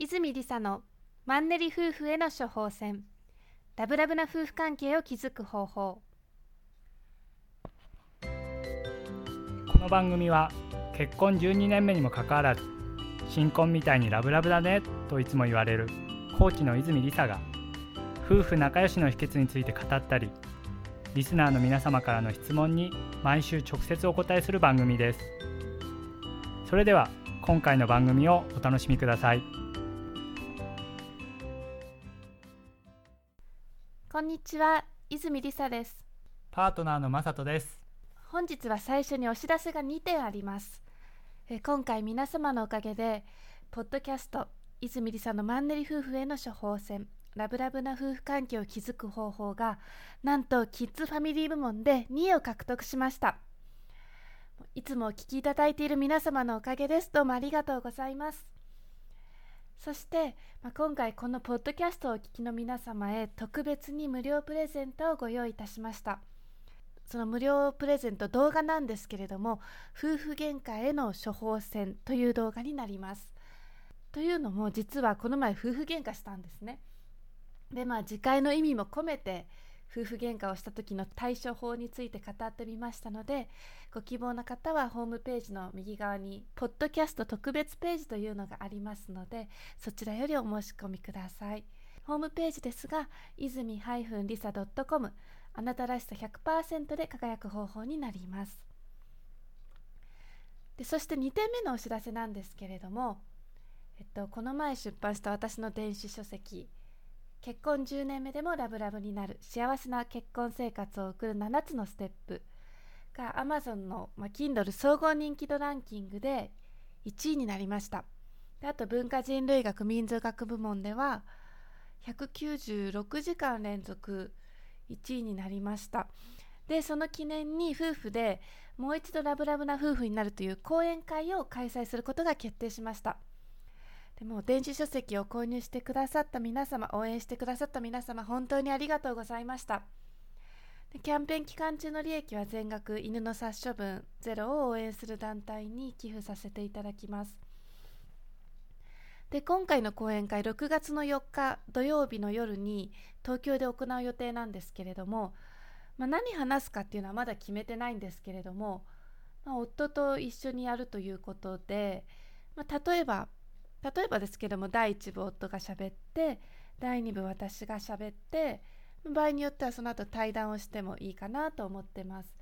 泉理沙のマンネリ夫婦への処方箋。ラブラブな夫婦関係を築く方法。この番組は結婚12年目にもかかわらず新婚みたいにラブラブだねといつも言われるコーチの泉理沙が夫婦仲良しの秘訣について語ったりリスナーの皆様からの質問に毎週直接お答えする番組です。それでは今回の番組をお楽しみください。こんにちは泉理沙です。パートナーのまさとです。本日は最初にお知らせが2点あります。え今回皆様のおかげでポッドキャスト泉理沙のマンネリ夫婦への処方箋ラブラブな夫婦関係を築く方法がなんとキッズファミリー部門で2位を獲得しました。いつもお聞きいただいている皆様のおかげです。どうもありがとうございますそして、まあ、今回このポッドキャストをお聞きの皆様へ特別に無料プレゼントをご用意いたしました。その無料プレゼント動画なんですけれども夫婦喧嘩への処方箋という動画になります。というのも実はこの前夫婦喧嘩したんですね。でまあ次回の意味も込めて夫婦喧嘩をした時の対処法について語ってみましたのでご希望の方はホームページの右側にポッドキャスト特別ページというのがありますのでそちらよりお申し込みください。ホームページですが泉 -lisa.com あなたらしさ100%で輝く方法になります。でそして2点目のお知らせなんですけれども、えっと、この前出版した私の電子書籍結婚10年目でもラブラブになる。幸せな結婚生活を送る7つのステップ。が Amazon の、まあ、Kindle 総合人気度ランキングで1位になりました。あと文化人類学民族学部門では196時間連続1位になりました。でその記念に夫婦でもう一度ラブラブな夫婦になるという講演会を開催することが決定しました。でも電子書籍を購入してくださった皆様応援してくださった皆様本当にありがとうございました。でキャンペーン期間中の利益は全額犬の殺処分ゼロを応援する団体に寄付させていただきます。で今回の講演会6月の4日土曜日の夜に東京で行う予定なんですけれども、まあ、何話すかっていうのはまだ決めてないんですけれども、まあ、夫と一緒にやるということで、まあ、例えば例えばですけども第1部夫がしゃべって第2部私がしゃべって場合によってはその後対談をしてもいいかなと思ってます。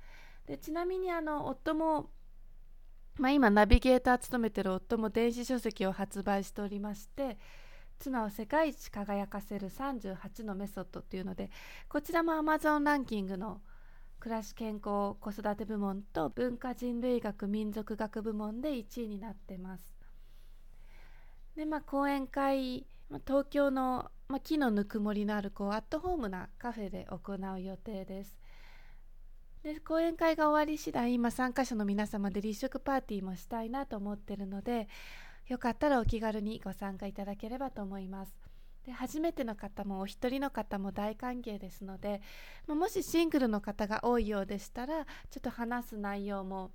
でちなみにあの夫も、まあ、今ナビゲーター務めてる夫も電子書籍を発売しておりまして妻を世界一輝かせる38のメソッドというのでこちらも Amazon ランキングの暮らし健康子育て部門と文化人類学民族学部門で1位になってます。でまあ講演会、まあ、東京の、まあ、木のぬくもりのあるこうアットホームなカフェで行う予定です。で講演会が終わり次第今参加者の皆様で立食パーティーもしたいなと思ってるのでよかったらお気軽にご参加いただければと思います。で初めての方もお一人の方も大歓迎ですので、まもしシングルの方が多いようでしたらちょっと話す内容も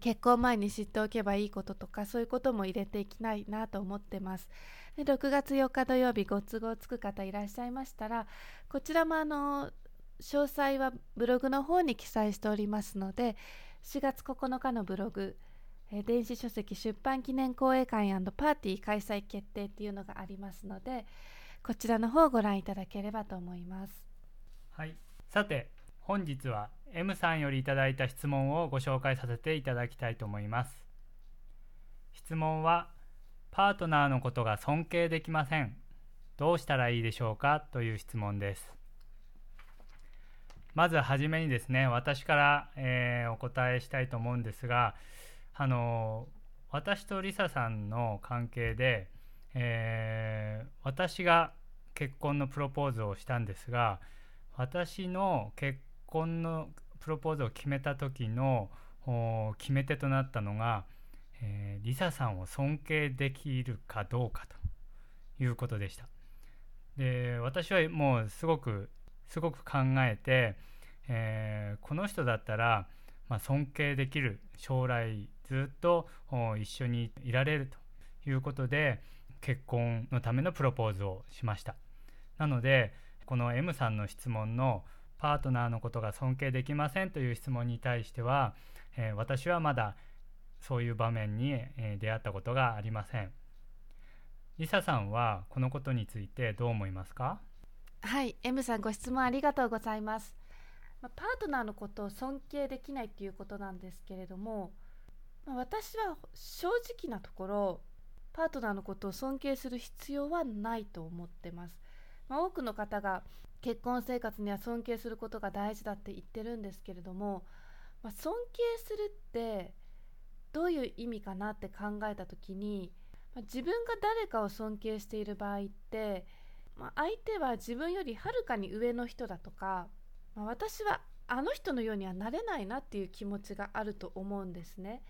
結婚前に知っておけばいいこととかそういうことも入れていきたいなと思ってます。で6月4日土曜日ご都合つく方いらっしゃいましたらこちらもあの詳細はブログの方に記載しておりますので4月9日のブログえ電子書籍出版記念講演会パーティー開催決定っていうのがありますのでこちらの方をご覧いただければと思います。はい。さて本日は M さんよりいただいた質問をご紹介させていただきたいと思います。質問はパートナーのことが尊敬できません。どうしたらいいでしょうか？という質問です。まずはじめにですね私から、えー、お答えしたいと思うんですがあの私とリサさんの関係で、えー、私が結婚のプロポーズをしたんですが私の結婚のプロポーズを決めた時の決め手となったのが、えー、リサさんを尊敬できるかどうかということでした。で私はもうすごくすごく考えて、えー、この人だったら、まあ、尊敬できる将来ずっと一緒にいられるということで結婚のためのプロポーズをしましたなのでこの M さんの質問のパートナーのことが尊敬できませんという質問に対しては、えー、私はまだそういう場面に、えー、出会ったことがありません。リサさんはこのことについてどう思いますか？はい M さんご質問ありがとうございます。まパートナーのことを尊敬できないっていうことなんですけれども、私は正直なところパートナーのことを尊敬する必要はないと思ってます、まあ、多くの方が結婚生活には尊敬することが大事だって言ってるんですけれども、まあ、尊敬するってどういう意味かなって考えた時に、まあ、自分が誰かを尊敬している場合って、まあ、相手は自分よりはるかに上の人だとか、ま私はあの人のようにはなれないなっていう気持ちがあると思うんですね。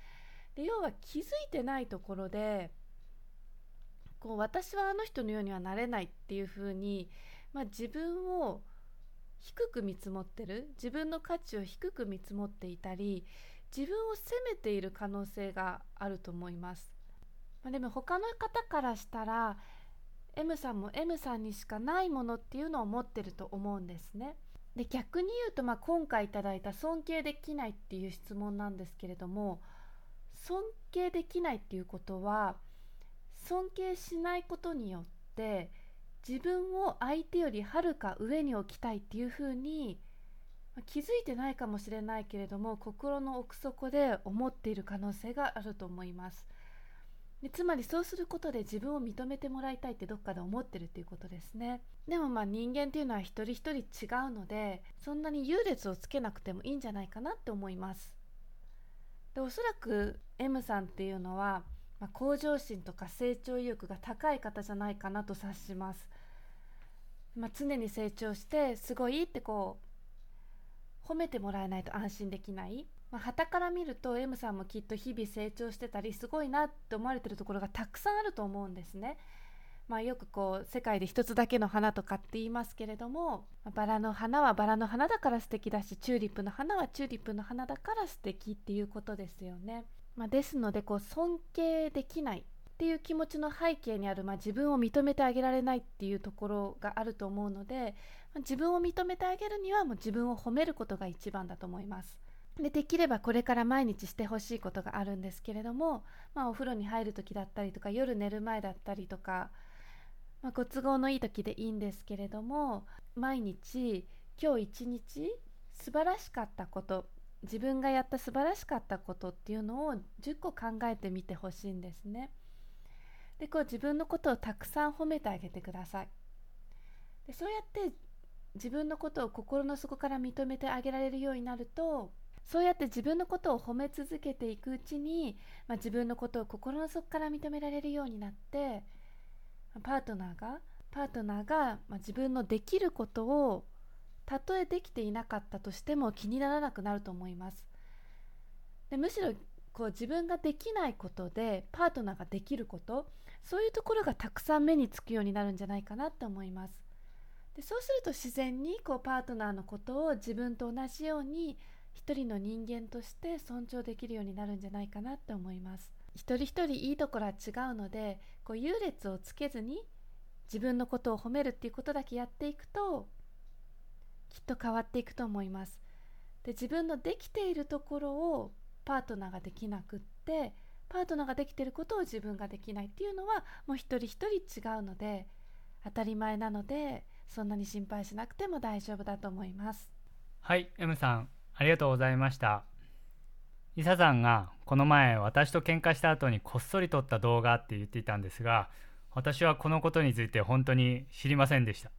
で要は気づいてないところでこう私はあの人のようにはなれないっていうふうにまあ、自分を低く見積もってる。自分の価値を低く見積もっていたり自分を責めている可能性があると思います、まあ、でも他の方からしたら M さんも M さんにしかないものっていうのを持ってると思うんですね。で逆に言うと、まあ、今回いただいた尊敬できないっていう質問なんですけれども尊敬できないっていうことは尊敬しないことによって自分を相手よりはるか上に置きたいっていうふうに気づいてないかもしれないけれども心の奥底で思っている可能性があると思います。でつまりそうすることで自分を認めてもらいたいってどっかで思ってるっていうことですね。でもまあ人間っていうのは一人一人違うのでそんなに優劣をつけなくてもいいんじゃないかなって思います。でおそらく M さんっていうのは、まあ、向上心とか成長意欲が高い方じゃないかなと察しますまあ、常に成長してすごいってこう褒めてもらえないと安心できない。まあ、から見ると M さんもきっと日々成長してたりすごいなって思われてるところがたくさんあると思うんですね。まあ、よくこう世界で一つだけの花とかって言いますけれどもバラの花はバラの花だから素敵だしチューリップの花はチューリップの花だから素敵っていうことですよね。まあ、ですのでこう尊敬できないっていう気持ちの背景にある、まあ、自分を認めてあげられないっていうところがあると思うので、まあ、自分を認めてあげるにはもう自分を褒めることが一番だと思います。でできればこれから毎日してほしいことがあるんですけれども、まあ、お風呂に入る時だったりとか夜寝る前だったりとか、まあ、ご都合のいい時でいいんですけれども毎日今日一日素晴らしかったこと自分がやった素晴らしかったことっていうのを10個考えてみてほしいんですね。でこう自分のことをたくさん褒めてあげてくださいでそうやって自分のことを心の底から認めてあげられるようになるとそうやって自分のことを褒め続けていくうちに、まあ、自分のことを心の底から認められるようになってパートナーがパートナーが、まあ、自分のできることをたとえできていなかったとしても気にならなくなると思います。でむしろこう自分ができないことでパートナーができることそういうところがたくさん目につくようになるんじゃないかなと思います。でそうすると自然にこうパートナーのことを自分と同じように一人の人間として尊重できるようになるんじゃないかなって思います。一人一人いいところは違うのでこう優劣をつけずに自分のことを褒めるっていうことだけやっていくときっと変わっていくと思います。で自分のできているところをパートナーができなくってパートナーができてることを自分ができないっていうのはもう一人一人違うので当たり前なのでそんなに心配しなくても大丈夫だと思います。はい M さんありがとうございました。リサさんがこの前私と喧嘩した後にこっそり撮った動画って言っていたんですが私はこのことについて本当に知りませんでした、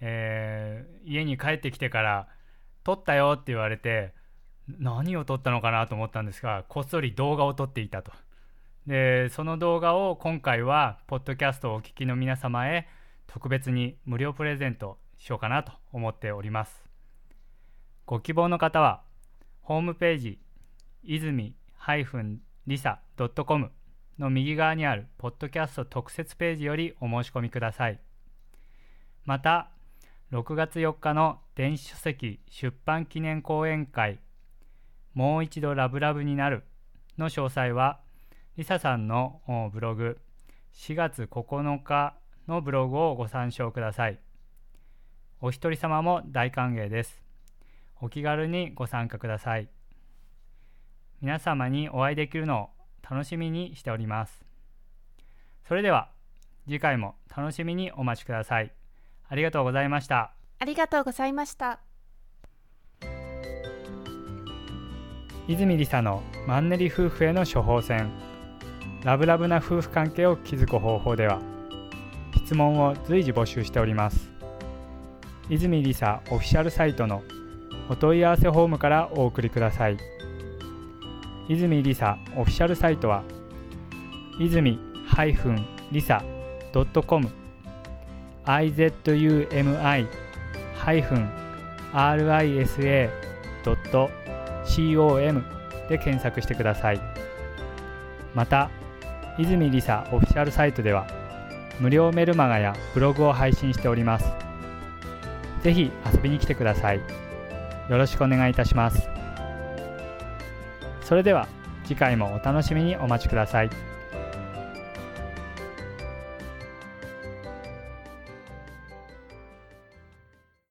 えー、家に帰ってきてから撮ったよって言われて何を撮ったのかなと思ったんですがこっそり動画を撮っていたと。でその動画を今回はポッドキャストをお聞きの皆様へ特別に無料プレゼントしようかなと思っております。ご希望の方はホームページ泉 -lisa.com の右側にあるポッドキャスト特設ページよりお申し込みください。また6月4日の電子書籍出版記念講演会もう一度ラブラブになるの詳細は、リサさんのブログ、4月9日のブログをご参照ください。お一人様も大歓迎です。お気軽にご参加ください。皆様にお会いできるのを楽しみにしております。それでは次回も楽しみにお待ちください。ありがとうございました。ありがとうございました。泉理沙のマンネリ夫婦への処方箋ラブラブな夫婦関係を築く方法では質問を随時募集しております泉理沙オフィシャルサイトのお問い合わせフォームからお送りください泉理沙オフィシャルサイトは泉リサ .com izumi-risa.com で検索してください。また泉りさオフィシャルサイトでは無料メルマガやブログを配信しております。ぜひ遊びに来てください。よろしくお願いいたします。それでは次回もお楽しみにお待ちください。